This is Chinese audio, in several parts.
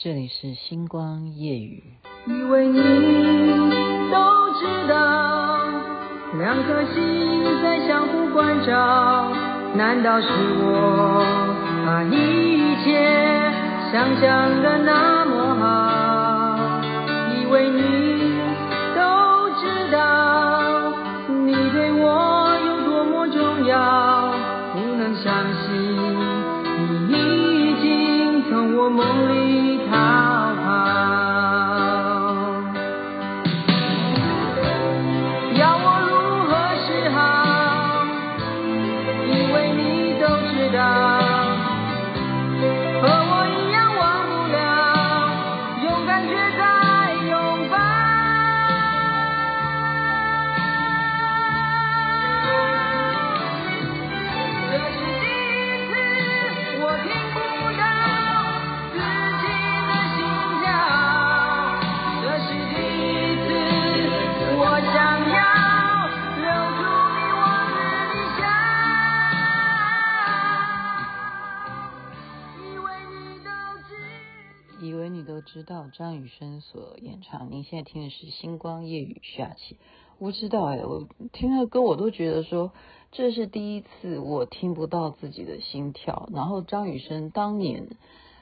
这里是星光夜雨。以为你都知道，两颗心在相互关照。难道是我把一切想象的那么好？以为你张雨生所演唱，您现在听的是《星光夜雨》下起。我知道哎，我听了歌，我都觉得说这是第一次我听不到自己的心跳。然后张雨生当年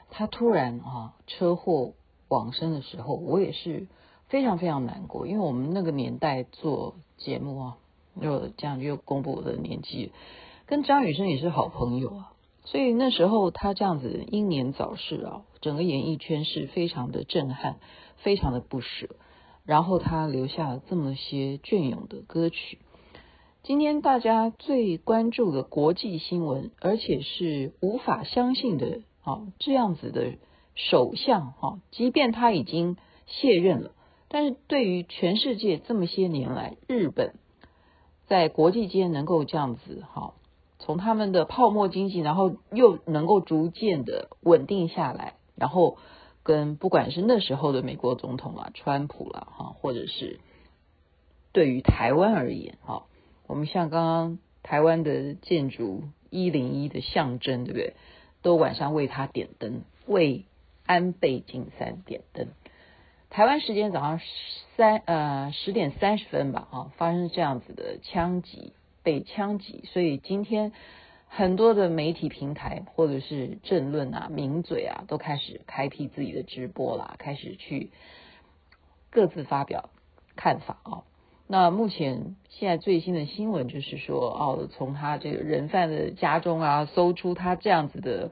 他突然啊车祸往生的时候，我也是非常非常难过，因为我们那个年代做节目啊，又这样又公布我的年纪，跟张雨生也是好朋友啊。所以那时候他这样子英年早逝啊，整个演艺圈是非常的震撼，非常的不舍。然后他留下了这么些隽永的歌曲。今天大家最关注的国际新闻，而且是无法相信的啊，这样子的首相哈，即便他已经卸任了，但是对于全世界这么些年来，日本在国际间能够这样子哈。从他们的泡沫经济，然后又能够逐渐的稳定下来，然后跟不管是那时候的美国总统啊、川普啦，哈，或者是对于台湾而言，哈，我们像刚刚台湾的建筑一零一的象征，对不对？都晚上为他点灯，为安倍晋三点灯。台湾时间早上三呃十点三十分吧，啊，发生这样子的枪击。被枪击，所以今天很多的媒体平台或者是政论啊、名嘴啊，都开始开辟自己的直播啦，开始去各自发表看法啊。那目前现在最新的新闻就是说，哦，从他这个人犯的家中啊，搜出他这样子的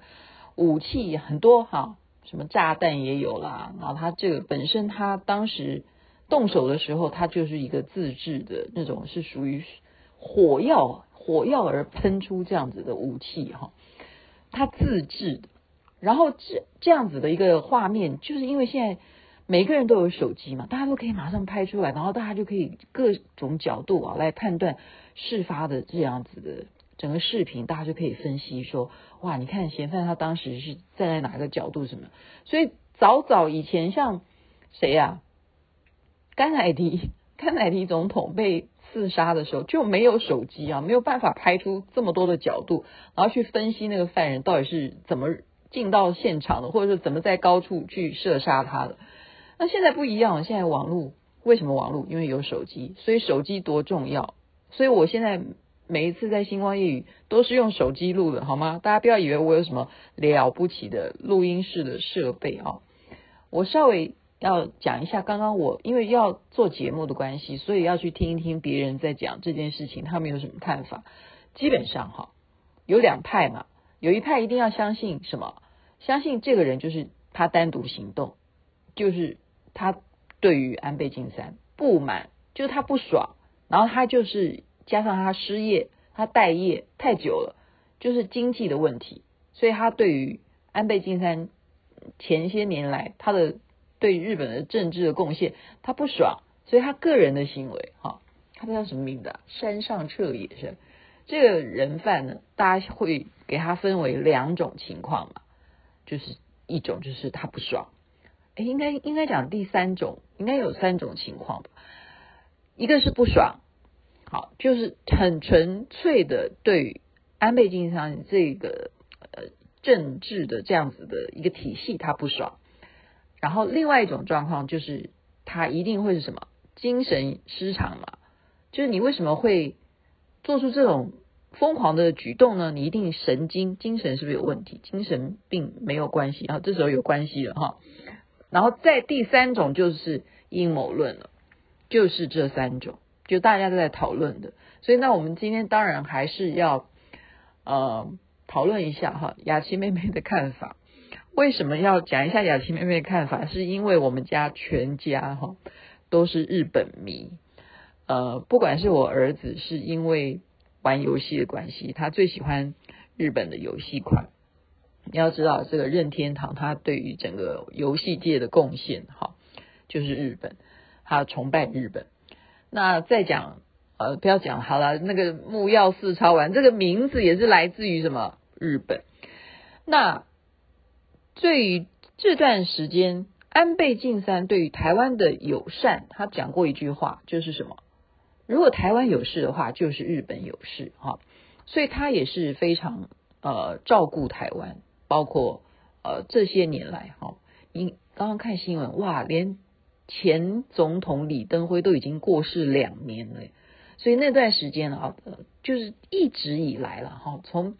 武器很多哈，什么炸弹也有啦。然后他这个本身他当时动手的时候，他就是一个自制的那种，是属于。火药，火药而喷出这样子的武器哈，他自制的，然后这这样子的一个画面，就是因为现在每个人都有手机嘛，大家都可以马上拍出来，然后大家就可以各种角度啊来判断事发的这样子的整个视频，大家就可以分析说，哇，你看嫌犯他当时是站在哪个角度什么，所以早早以前像谁呀、啊，甘乃迪，甘乃迪总统被。自杀的时候就没有手机啊，没有办法拍出这么多的角度，然后去分析那个犯人到底是怎么进到现场的，或者是怎么在高处去射杀他的。那现在不一样，现在网络为什么网络？因为有手机，所以手机多重要。所以我现在每一次在星光夜雨都是用手机录的，好吗？大家不要以为我有什么了不起的录音室的设备啊，我稍微。要讲一下，刚刚我因为要做节目的关系，所以要去听一听别人在讲这件事情，他们有什么看法。基本上哈，有两派嘛，有一派一定要相信什么？相信这个人就是他单独行动，就是他对于安倍晋三不满，就是他不爽，然后他就是加上他失业，他待业太久了，就是经济的问题，所以他对于安倍晋三前些年来他的。对日本的政治的贡献，他不爽，所以他个人的行为，哈，他叫什么名字啊？山上彻也是这个人犯呢，大家会给他分为两种情况嘛，就是一种就是他不爽，哎，应该应该讲第三种，应该有三种情况吧，一个是不爽，好，就是很纯粹的对安倍晋三这个呃政治的这样子的一个体系他不爽。然后另外一种状况就是他一定会是什么精神失常嘛，就是你为什么会做出这种疯狂的举动呢？你一定神经精神是不是有问题？精神病没有关系，啊这时候有关系了哈。然后再第三种就是阴谋论了，就是这三种，就大家都在讨论的。所以那我们今天当然还是要呃讨论一下哈，雅琪妹妹的看法。为什么要讲一下雅琪妹妹的看法？是因为我们家全家哈都是日本迷，呃，不管是我儿子是因为玩游戏的关系，他最喜欢日本的游戏款。你要知道，这个任天堂他对于整个游戏界的贡献哈，就是日本，他崇拜日本。那再讲呃，不要讲好了，那个木曜四超玩这个名字也是来自于什么日本？那。对于这段时间，安倍晋三对于台湾的友善，他讲过一句话，就是什么？如果台湾有事的话，就是日本有事哈。所以他也是非常呃照顾台湾，包括呃这些年来哈，你刚刚看新闻哇，连前总统李登辉都已经过世两年了，所以那段时间啊，就是一直以来了哈，从。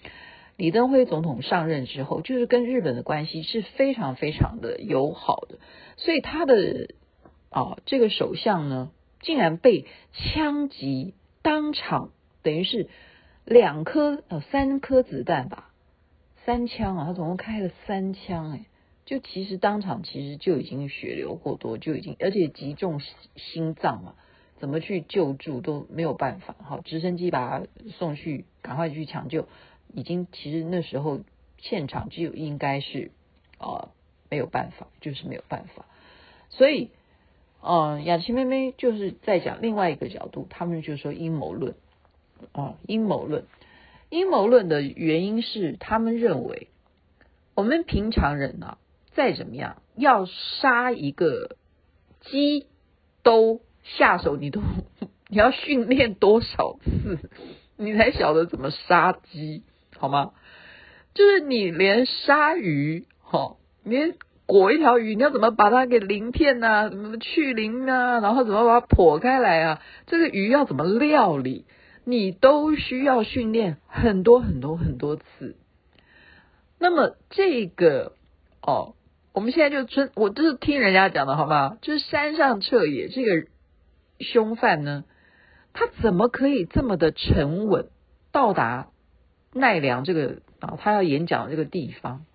李登辉总统上任之后，就是跟日本的关系是非常非常的友好的，所以他的啊这个首相呢，竟然被枪击，当场等于是两颗呃三颗子弹吧，三枪啊，他总共开了三枪哎，就其实当场其实就已经血流过多，就已经而且击中心脏嘛，怎么去救助都没有办法，好，直升机把他送去，赶快去抢救。已经其实那时候现场就应该是、呃、没有办法，就是没有办法。所以，嗯、呃，雅琪妹妹就是在讲另外一个角度，他们就说阴谋论啊，阴谋论，阴谋论的原因是他们认为我们平常人啊，再怎么样要杀一个鸡都下手，你都 你要训练多少次，你才晓得怎么杀鸡。好吗？就是你连鲨鱼，哈，连裹一条鱼，你要怎么把它给鳞片啊？怎么去鳞啊？然后怎么把它剖开来啊？这个鱼要怎么料理？你都需要训练很多很多很多次。那么这个哦，我们现在就真，我就是听人家讲的，好吗？就是山上彻野这个凶犯呢，他怎么可以这么的沉稳到达？奈良这个啊，他要演讲的这个地方，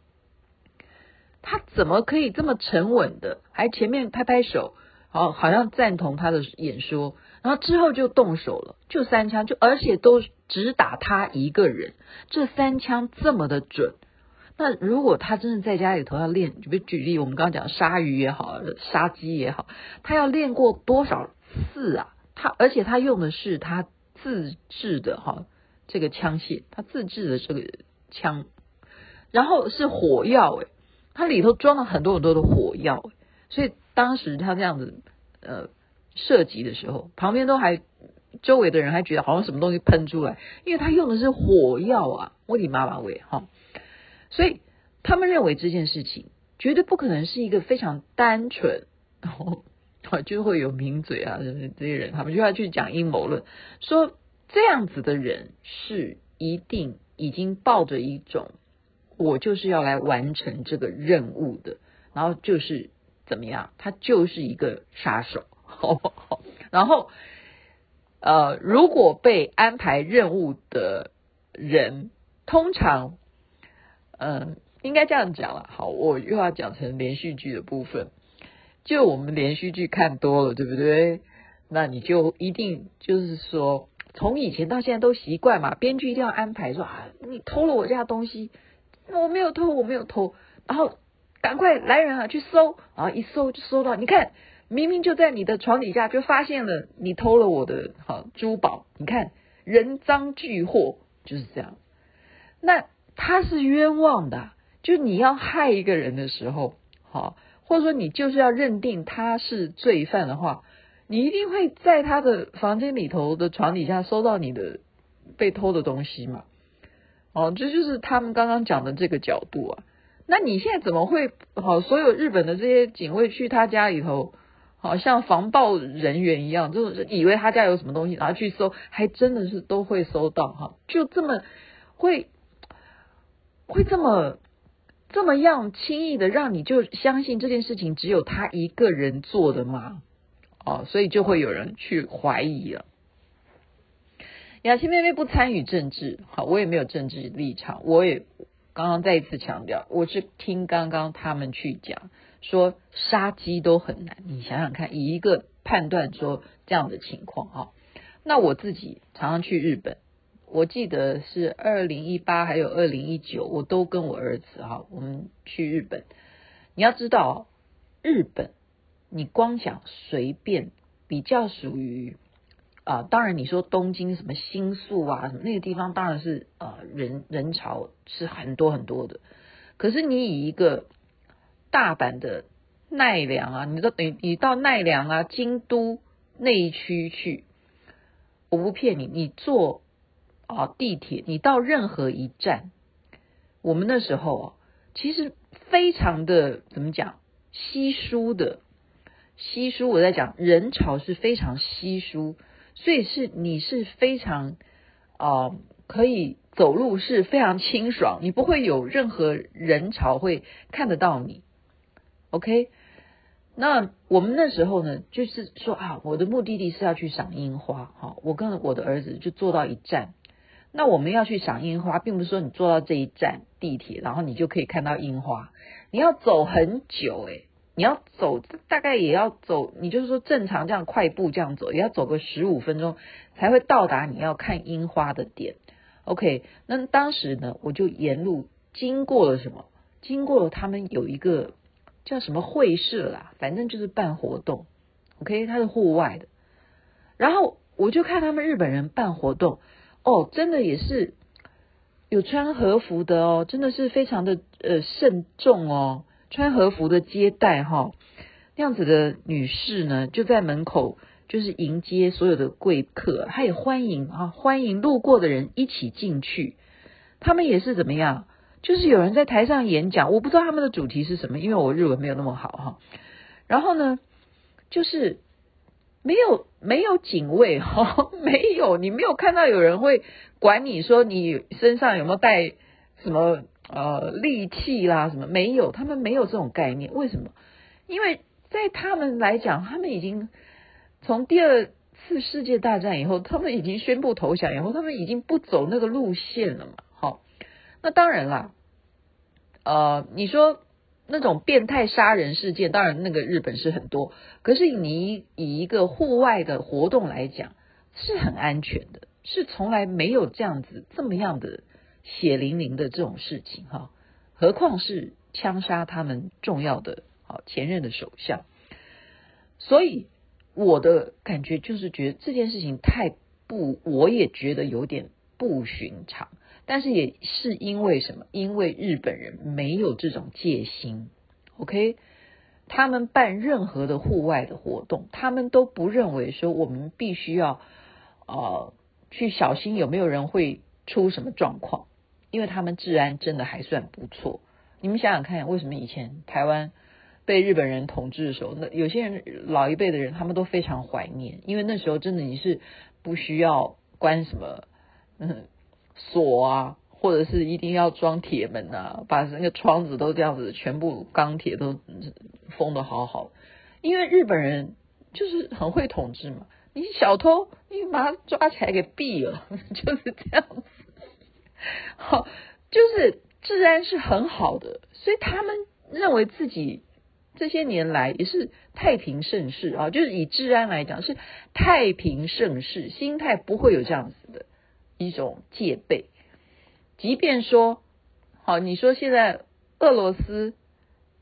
他怎么可以这么沉稳的？还前面拍拍手，好，好像赞同他的演说，然后之后就动手了，就三枪，就而且都只打他一个人，这三枪这么的准。那如果他真的在家里头要练，就比如举例，我们刚刚讲鲨鱼也好，杀鸡也好，他要练过多少次啊？他而且他用的是他自制的哈。这个枪械，他自制的这个枪，然后是火药诶，它里头装了很多很多的火药，所以当时他这样子呃射击的时候，旁边都还周围的人还觉得好像什么东西喷出来，因为他用的是火药啊，我的妈妈喂哈，所以他们认为这件事情绝对不可能是一个非常单纯，然后就会有名嘴啊，这些人他们就要去讲阴谋论，说。这样子的人是一定已经抱着一种，我就是要来完成这个任务的，然后就是怎么样，他就是一个杀手，好不好？然后，呃，如果被安排任务的人，通常，嗯、应该这样讲了。好，我又要讲成连续剧的部分，就我们连续剧看多了，对不对？那你就一定就是说。从以前到现在都习惯嘛，编剧一定要安排说啊，你偷了我家东西，我没有偷，我没有偷，然后赶快来人啊去搜，然后一搜就搜到，你看明明就在你的床底下就发现了你偷了我的好珠宝，你看人赃俱获就是这样，那他是冤枉的，就你要害一个人的时候，好，或者说你就是要认定他是罪犯的话。你一定会在他的房间里头的床底下搜到你的被偷的东西嘛？哦，这就是他们刚刚讲的这个角度啊。那你现在怎么会好？所有日本的这些警卫去他家里头，好像防暴人员一样，就是以为他家有什么东西，然后去搜，还真的是都会搜到哈，就这么会会这么这么样轻易的让你就相信这件事情只有他一个人做的吗？哦，所以就会有人去怀疑了。雅琪妹妹不参与政治，好，我也没有政治立场，我也。刚刚再一次强调，我是听刚刚他们去讲说杀鸡都很难，你想想看，以一个判断说这样的情况哈，那我自己常常去日本，我记得是二零一八还有二零一九，我都跟我儿子哈，我们去日本。你要知道，日本你光想随便比较属于。啊，当然你说东京什么新宿啊，那个地方当然是呃人人潮是很多很多的。可是你以一个大阪的奈良啊，你到等于你到奈良啊、京都那一区去，我不骗你，你坐啊地铁，你到任何一站，我们那时候啊，其实非常的怎么讲稀疏的稀疏，我在讲人潮是非常稀疏。所以是你是非常啊、呃，可以走路是非常清爽，你不会有任何人潮会看得到你。OK，那我们那时候呢，就是说啊，我的目的地是要去赏樱花，哈，我跟我的儿子就坐到一站。那我们要去赏樱花，并不是说你坐到这一站地铁，然后你就可以看到樱花，你要走很久诶，你要走，大概也要走，你就是说正常这样快步这样走，也要走个十五分钟才会到达你要看樱花的点。OK，那当时呢，我就沿路经过了什么？经过了他们有一个叫什么会社啦，反正就是办活动。OK，它是户外的，然后我就看他们日本人办活动，哦，真的也是有穿和服的哦，真的是非常的呃慎重哦。穿和服的接待哈，那样子的女士呢，就在门口就是迎接所有的贵客，她也欢迎啊，欢迎路过的人一起进去。他们也是怎么样？就是有人在台上演讲，我不知道他们的主题是什么，因为我日文没有那么好哈。然后呢，就是没有没有警卫哈，没有，你没有看到有人会管你说你身上有没有带什么。呃，利器啦，什么没有？他们没有这种概念，为什么？因为在他们来讲，他们已经从第二次世界大战以后，他们已经宣布投降以后，他们已经不走那个路线了嘛。好，那当然啦，呃，你说那种变态杀人事件，当然那个日本是很多，可是你以一个户外的活动来讲，是很安全的，是从来没有这样子这么样的。血淋淋的这种事情哈，何况是枪杀他们重要的好前任的首相，所以我的感觉就是觉得这件事情太不，我也觉得有点不寻常。但是也是因为什么？因为日本人没有这种戒心，OK？他们办任何的户外的活动，他们都不认为说我们必须要呃去小心有没有人会出什么状况。因为他们治安真的还算不错，你们想想看，为什么以前台湾被日本人统治的时候，那有些人老一辈的人他们都非常怀念，因为那时候真的你是不需要关什么嗯锁啊，或者是一定要装铁门啊，把那个窗子都这样子全部钢铁都封得好好，因为日本人就是很会统治嘛，你小偷你把他抓起来给毙了，就是这样子。好，就是治安是很好的，所以他们认为自己这些年来也是太平盛世啊，就是以治安来讲是太平盛世，心态不会有这样子的一种戒备。即便说，好，你说现在俄罗斯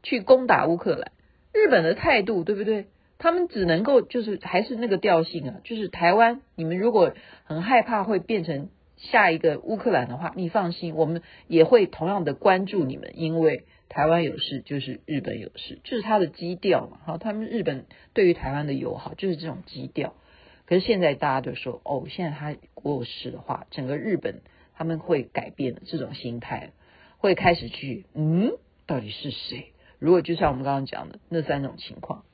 去攻打乌克兰，日本的态度对不对？他们只能够就是还是那个调性啊，就是台湾，你们如果很害怕会变成。下一个乌克兰的话，你放心，我们也会同样的关注你们，因为台湾有事就是日本有事，就是他的基调嘛。好，他们日本对于台湾的友好就是这种基调。可是现在大家都说，哦，现在他国有事的话，整个日本他们会改变这种心态，会开始去，嗯，到底是谁？如果就像我们刚刚讲的那三种情况，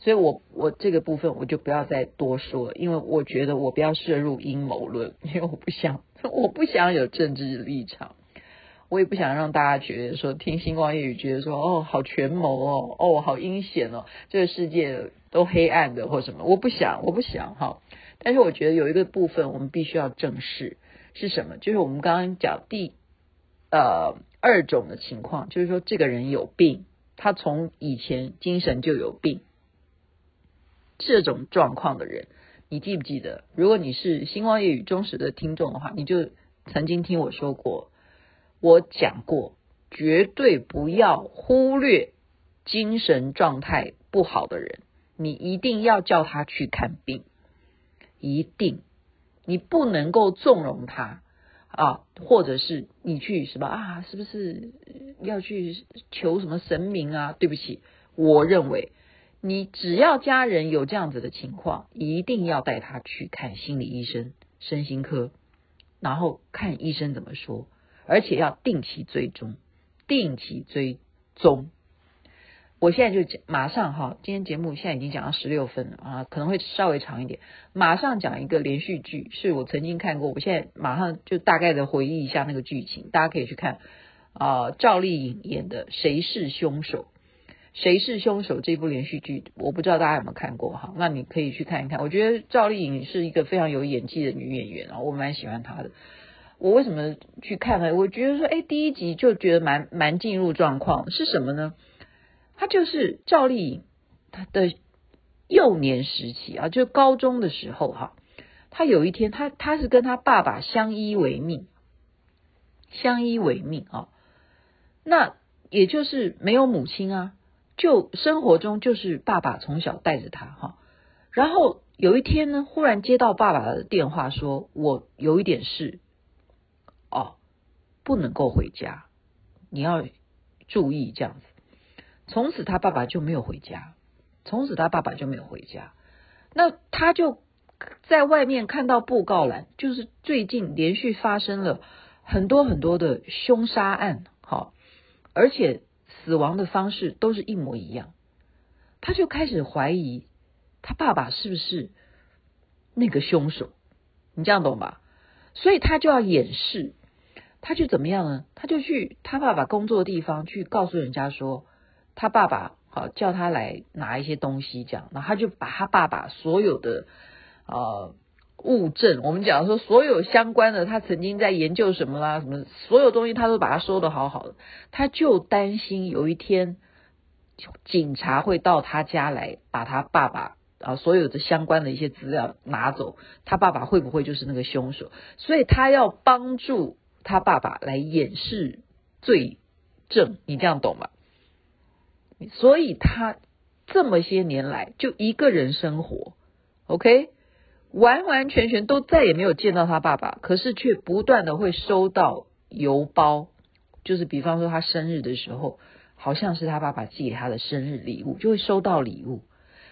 所以我我这个部分我就不要再多说，因为我觉得我不要涉入阴谋论，因为我不想 我不想有政治立场，我也不想让大家觉得说听星光夜雨觉得说哦好权谋哦哦好阴险哦，这个世界都黑暗的或什么，我不想我不想哈，但是我觉得有一个部分我们必须要正视是什么？就是我们刚刚讲第呃。二种的情况就是说，这个人有病，他从以前精神就有病。这种状况的人，你记不记得？如果你是星光夜雨忠实的听众的话，你就曾经听我说过，我讲过，绝对不要忽略精神状态不好的人，你一定要叫他去看病，一定，你不能够纵容他。啊，或者是你去什么啊？是不是要去求什么神明啊？对不起，我认为你只要家人有这样子的情况，一定要带他去看心理医生、身心科，然后看医生怎么说，而且要定期追踪，定期追踪。我现在就讲，马上哈，今天节目现在已经讲到十六分了啊，可能会稍微长一点。马上讲一个连续剧，是我曾经看过，我现在马上就大概的回忆一下那个剧情，大家可以去看啊，赵丽颖演的《谁是凶手》，谁是凶手这部连续剧，我不知道大家有没有看过哈，那你可以去看一看。我觉得赵丽颖是一个非常有演技的女演员啊，我蛮喜欢她的。我为什么去看呢？我觉得说，哎，第一集就觉得蛮蛮进入状况，是什么呢？他就是赵丽颖，她的幼年时期啊，就高中的时候哈，她有一天，她她是跟她爸爸相依为命，相依为命啊，那也就是没有母亲啊，就生活中就是爸爸从小带着他哈，然后有一天呢，忽然接到爸爸的电话，说我有一点事，哦，不能够回家，你要注意这样子。从此他爸爸就没有回家，从此他爸爸就没有回家。那他就在外面看到布告栏，就是最近连续发生了很多很多的凶杀案，好，而且死亡的方式都是一模一样。他就开始怀疑他爸爸是不是那个凶手，你这样懂吧？所以他就要掩饰，他就怎么样呢？他就去他爸爸工作的地方去告诉人家说。他爸爸好叫他来拿一些东西，这样，然后他就把他爸爸所有的呃物证，我们讲说所有相关的，他曾经在研究什么啦，什么所有东西，他都把它收的好好的。他就担心有一天警察会到他家来，把他爸爸啊所有的相关的一些资料拿走，他爸爸会不会就是那个凶手？所以他要帮助他爸爸来掩饰罪证，你这样懂吗？所以他这么些年来就一个人生活，OK，完完全全都再也没有见到他爸爸，可是却不断的会收到邮包，就是比方说他生日的时候，好像是他爸爸寄给他的生日礼物，就会收到礼物，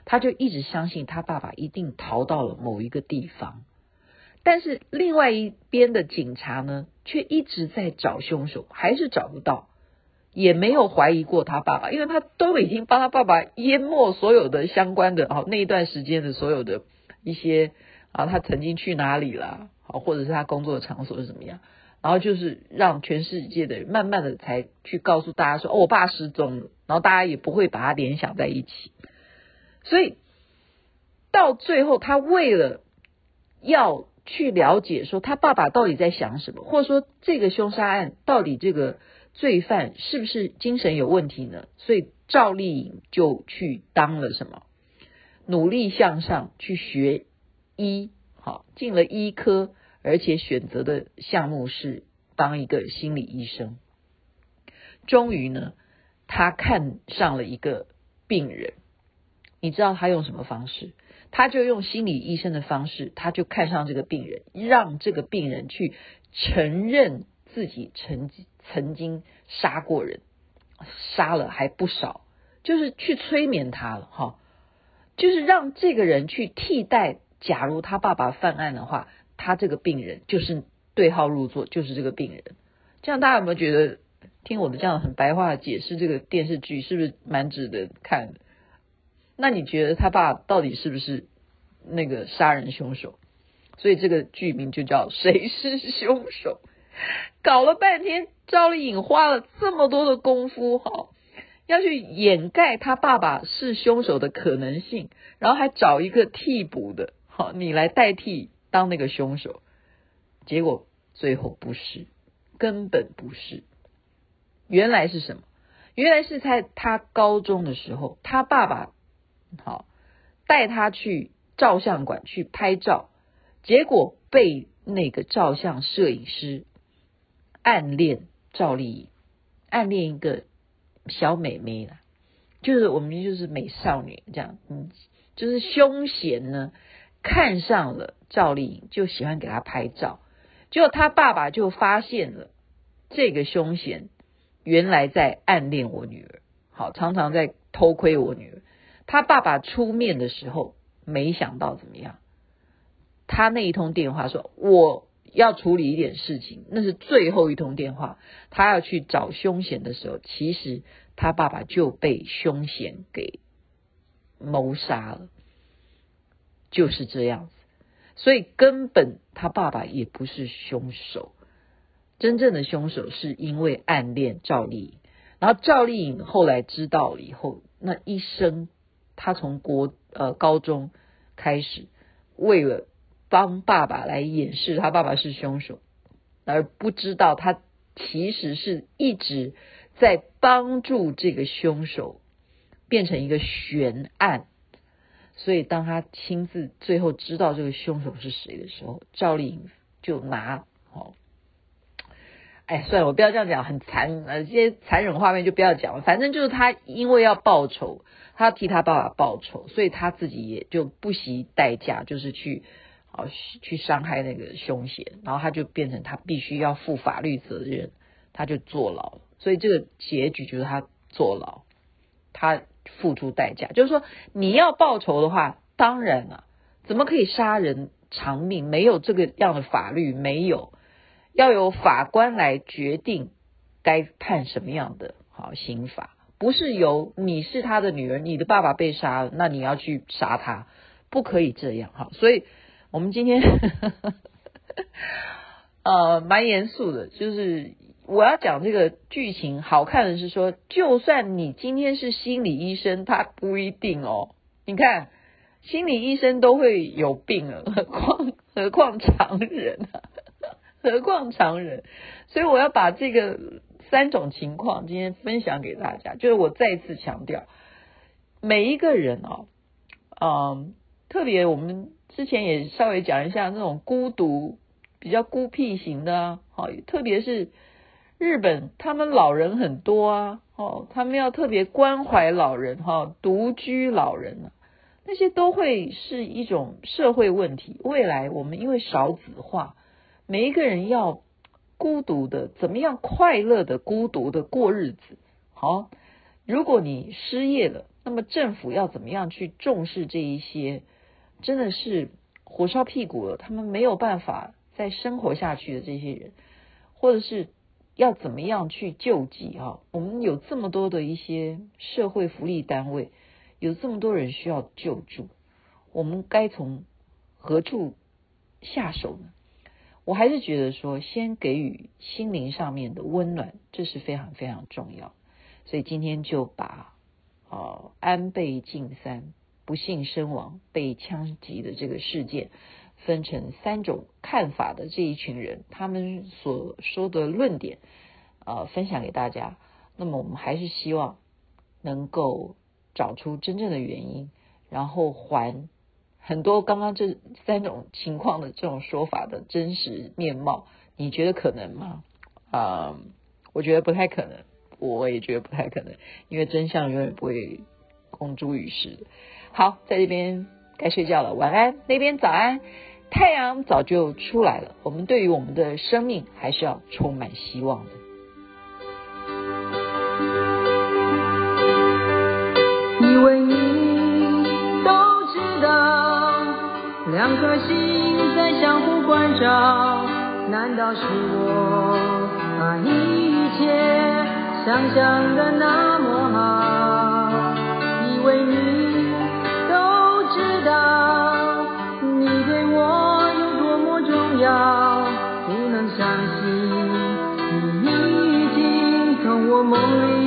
他就一直相信他爸爸一定逃到了某一个地方，但是另外一边的警察呢，却一直在找凶手，还是找不到。也没有怀疑过他爸爸，因为他都已经帮他爸爸淹没所有的相关的啊，那一段时间的所有的一些啊，他曾经去哪里了，好，或者是他工作的场所是怎么样，然后就是让全世界的人慢慢的才去告诉大家说，哦，我爸失踪了，然后大家也不会把他联想在一起，所以到最后，他为了要去了解说他爸爸到底在想什么，或者说这个凶杀案到底这个。罪犯是不是精神有问题呢？所以赵丽颖就去当了什么？努力向上去学医，好，进了医科，而且选择的项目是当一个心理医生。终于呢，他看上了一个病人，你知道他用什么方式？他就用心理医生的方式，他就看上这个病人，让这个病人去承认。自己曾曾经杀过人，杀了还不少，就是去催眠他了哈，就是让这个人去替代。假如他爸爸犯案的话，他这个病人就是对号入座，就是这个病人。这样大家有没有觉得听我的这样很白话的解释，这个电视剧是不是蛮值得看的？那你觉得他爸到底是不是那个杀人凶手？所以这个剧名就叫《谁是凶手》。搞了半天，赵丽颖花了这么多的功夫，哈，要去掩盖他爸爸是凶手的可能性，然后还找一个替补的，好，你来代替当那个凶手。结果最后不是，根本不是。原来是什么？原来是在他高中的时候，他爸爸好带他去照相馆去拍照，结果被那个照相摄影师暗恋赵丽颖，暗恋一个小美眉了，就是我们就是美少女这样，嗯，就是凶嫌呢看上了赵丽颖，就喜欢给她拍照，结果他爸爸就发现了这个凶嫌。原来在暗恋我女儿，好，常常在偷窥我女儿。他爸爸出面的时候，没想到怎么样？他那一通电话说我要处理一点事情，那是最后一通电话。他要去找凶嫌的时候，其实他爸爸就被凶嫌给谋杀了，就是这样子。所以根本他爸爸也不是凶手。真正的凶手是因为暗恋赵丽颖，然后赵丽颖后来知道了以后，那一生他从国呃高中开始，为了帮爸爸来掩饰他爸爸是凶手，而不知道他其实是一直在帮助这个凶手变成一个悬案。所以当他亲自最后知道这个凶手是谁的时候，赵丽颖就拿哦。哎，算了，我不要这样讲，很残，呃，这些残忍画面就不要讲了。反正就是他因为要报仇，他替他爸爸报仇，所以他自己也就不惜代价，就是去，好去伤害那个凶嫌，然后他就变成他必须要负法律责任，他就坐牢。所以这个结局就是他坐牢，他付出代价，就是说你要报仇的话，当然了，怎么可以杀人偿命？没有这个样的法律，没有。要由法官来决定该判什么样的好刑罚，不是由你是他的女儿，你的爸爸被杀了，那你要去杀他，不可以这样哈。所以，我们今天 呃蛮严肃的，就是我要讲这个剧情好看的是说，就算你今天是心理医生，他不一定哦。你看，心理医生都会有病了，何况 何况常人啊。何况常人，所以我要把这个三种情况今天分享给大家。就是我再次强调，每一个人哦，嗯，特别我们之前也稍微讲一下那种孤独、比较孤僻型的啊，好，特别是日本，他们老人很多啊，哦，他们要特别关怀老人哈，独居老人啊，那些都会是一种社会问题。未来我们因为少子化。每一个人要孤独的，怎么样快乐的孤独的过日子？好，如果你失业了，那么政府要怎么样去重视这一些？真的是火烧屁股了，他们没有办法再生活下去的这些人，或者是要怎么样去救济？哈，我们有这么多的一些社会福利单位，有这么多人需要救助，我们该从何处下手呢？我还是觉得说，先给予心灵上面的温暖，这是非常非常重要。所以今天就把呃安倍晋三不幸身亡、被枪击的这个事件，分成三种看法的这一群人，他们所说的论点，呃，分享给大家。那么我们还是希望能够找出真正的原因，然后还。很多刚刚这三种情况的这种说法的真实面貌，你觉得可能吗？啊、我觉得不太可能，我也觉得不太可能，因为真相永远不会公诸于世。好，在这边该睡觉了，晚安。那边早安，太阳早就出来了。我们对于我们的生命还是要充满希望的。因为你都知道。两颗心在相互关照，难道是我把一切想象的那么好。only